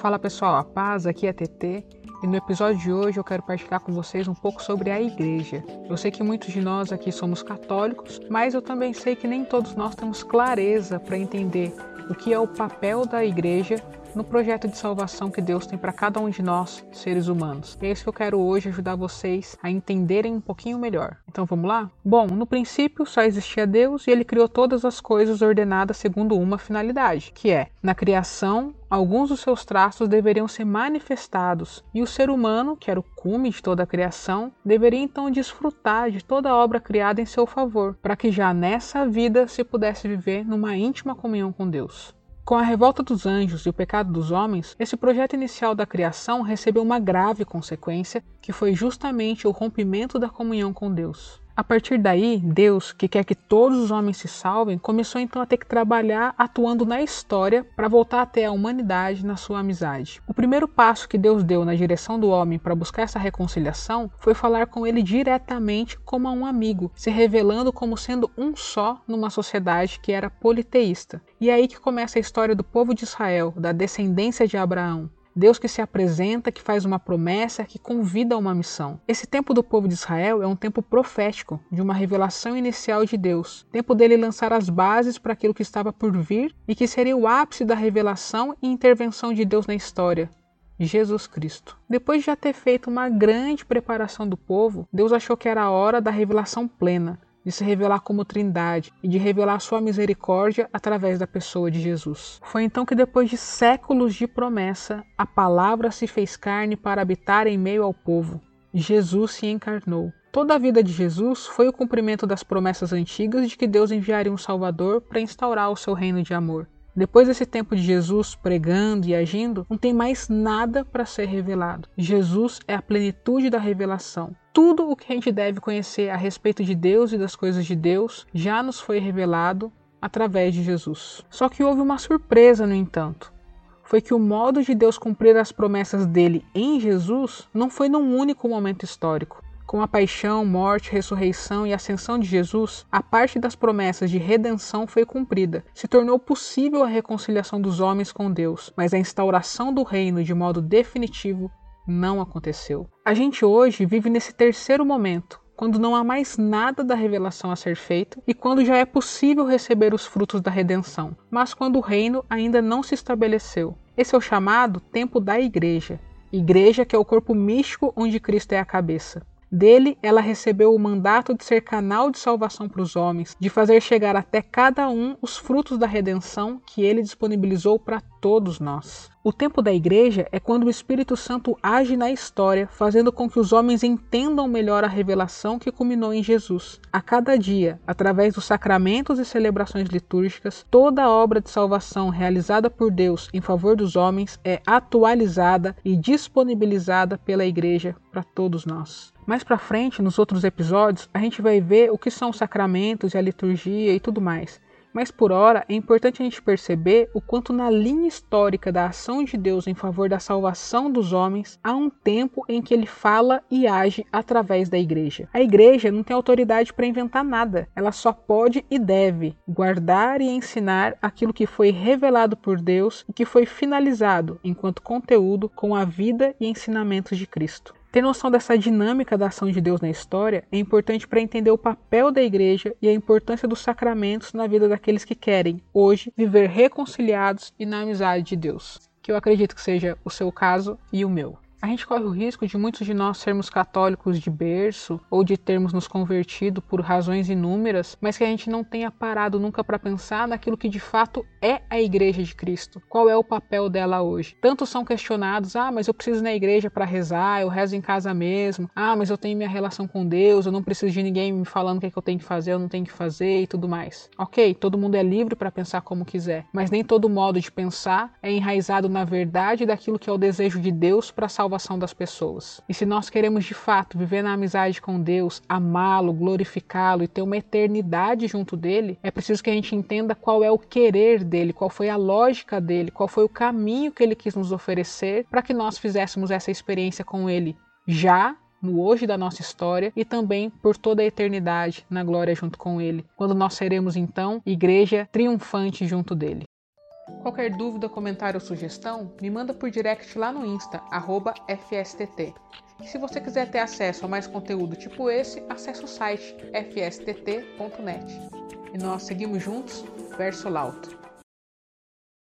Fala pessoal, a paz, aqui é TT e no episódio de hoje eu quero partilhar com vocês um pouco sobre a igreja. Eu sei que muitos de nós aqui somos católicos, mas eu também sei que nem todos nós temos clareza para entender o que é o papel da igreja no projeto de salvação que Deus tem para cada um de nós, seres humanos. E é isso que eu quero hoje ajudar vocês a entenderem um pouquinho melhor. Então vamos lá? Bom, no princípio só existia Deus e ele criou todas as coisas ordenadas segundo uma finalidade, que é, na criação, alguns dos seus traços deveriam ser manifestados, e o ser humano, que era o cume de toda a criação, deveria então desfrutar de toda a obra criada em seu favor, para que já nessa vida se pudesse viver numa íntima comunhão com Deus. Com a revolta dos anjos e o pecado dos homens, esse projeto inicial da criação recebeu uma grave consequência, que foi justamente o rompimento da comunhão com Deus. A partir daí, Deus, que quer que todos os homens se salvem, começou então a ter que trabalhar atuando na história para voltar até a humanidade na sua amizade. O primeiro passo que Deus deu na direção do homem para buscar essa reconciliação foi falar com ele diretamente como a um amigo, se revelando como sendo um só numa sociedade que era politeísta. E é aí que começa a história do povo de Israel, da descendência de Abraão. Deus que se apresenta, que faz uma promessa, que convida a uma missão. Esse tempo do povo de Israel é um tempo profético, de uma revelação inicial de Deus. Tempo dele lançar as bases para aquilo que estava por vir e que seria o ápice da revelação e intervenção de Deus na história. Jesus Cristo. Depois de já ter feito uma grande preparação do povo, Deus achou que era a hora da revelação plena de se revelar como Trindade e de revelar sua misericórdia através da pessoa de Jesus. Foi então que, depois de séculos de promessa, a palavra se fez carne para habitar em meio ao povo. Jesus se encarnou. Toda a vida de Jesus foi o cumprimento das promessas antigas de que Deus enviaria um Salvador para instaurar o seu reino de amor. Depois desse tempo de Jesus pregando e agindo, não tem mais nada para ser revelado. Jesus é a plenitude da revelação. Tudo o que a gente deve conhecer a respeito de Deus e das coisas de Deus já nos foi revelado através de Jesus. Só que houve uma surpresa, no entanto. Foi que o modo de Deus cumprir as promessas dele em Jesus não foi num único momento histórico. Com a paixão, morte, ressurreição e ascensão de Jesus, a parte das promessas de redenção foi cumprida. Se tornou possível a reconciliação dos homens com Deus, mas a instauração do reino de modo definitivo não aconteceu. A gente hoje vive nesse terceiro momento, quando não há mais nada da revelação a ser feito e quando já é possível receber os frutos da redenção, mas quando o reino ainda não se estabeleceu. Esse é o chamado tempo da igreja. Igreja que é o corpo místico onde Cristo é a cabeça. Dele, ela recebeu o mandato de ser canal de salvação para os homens, de fazer chegar até cada um os frutos da redenção que ele disponibilizou para todos nós. O tempo da igreja é quando o Espírito Santo age na história, fazendo com que os homens entendam melhor a revelação que culminou em Jesus. A cada dia, através dos sacramentos e celebrações litúrgicas, toda a obra de salvação realizada por Deus em favor dos homens é atualizada e disponibilizada pela igreja para todos nós. Mais para frente, nos outros episódios, a gente vai ver o que são os sacramentos e a liturgia e tudo mais. Mas por hora é importante a gente perceber o quanto na linha histórica da ação de Deus em favor da salvação dos homens há um tempo em que ele fala e age através da igreja. A igreja não tem autoridade para inventar nada, ela só pode e deve guardar e ensinar aquilo que foi revelado por Deus e que foi finalizado enquanto conteúdo com a vida e ensinamentos de Cristo. Ter noção dessa dinâmica da ação de Deus na história é importante para entender o papel da igreja e a importância dos sacramentos na vida daqueles que querem, hoje, viver reconciliados e na amizade de Deus. Que eu acredito que seja o seu caso e o meu. A gente corre o risco de muitos de nós sermos católicos de berço ou de termos nos convertido por razões inúmeras, mas que a gente não tenha parado nunca para pensar naquilo que de fato é a Igreja de Cristo. Qual é o papel dela hoje? Tantos são questionados: ah, mas eu preciso ir na igreja para rezar, eu rezo em casa mesmo. Ah, mas eu tenho minha relação com Deus, eu não preciso de ninguém me falando o que, é que eu tenho que fazer, eu não tenho que fazer e tudo mais. Ok, todo mundo é livre para pensar como quiser, mas nem todo modo de pensar é enraizado na verdade daquilo que é o desejo de Deus para salvar salvação das pessoas. E se nós queremos de fato viver na amizade com Deus, amá-lo, glorificá-lo e ter uma eternidade junto dele, é preciso que a gente entenda qual é o querer dele, qual foi a lógica dele, qual foi o caminho que ele quis nos oferecer para que nós fizéssemos essa experiência com ele já no hoje da nossa história e também por toda a eternidade na glória junto com Ele, quando nós seremos então igreja triunfante junto dele. Qualquer dúvida, comentário ou sugestão, me manda por direct lá no Insta, FSTT. E se você quiser ter acesso a mais conteúdo tipo esse, acesse o site fstt.net. E nós seguimos juntos, verso lauto.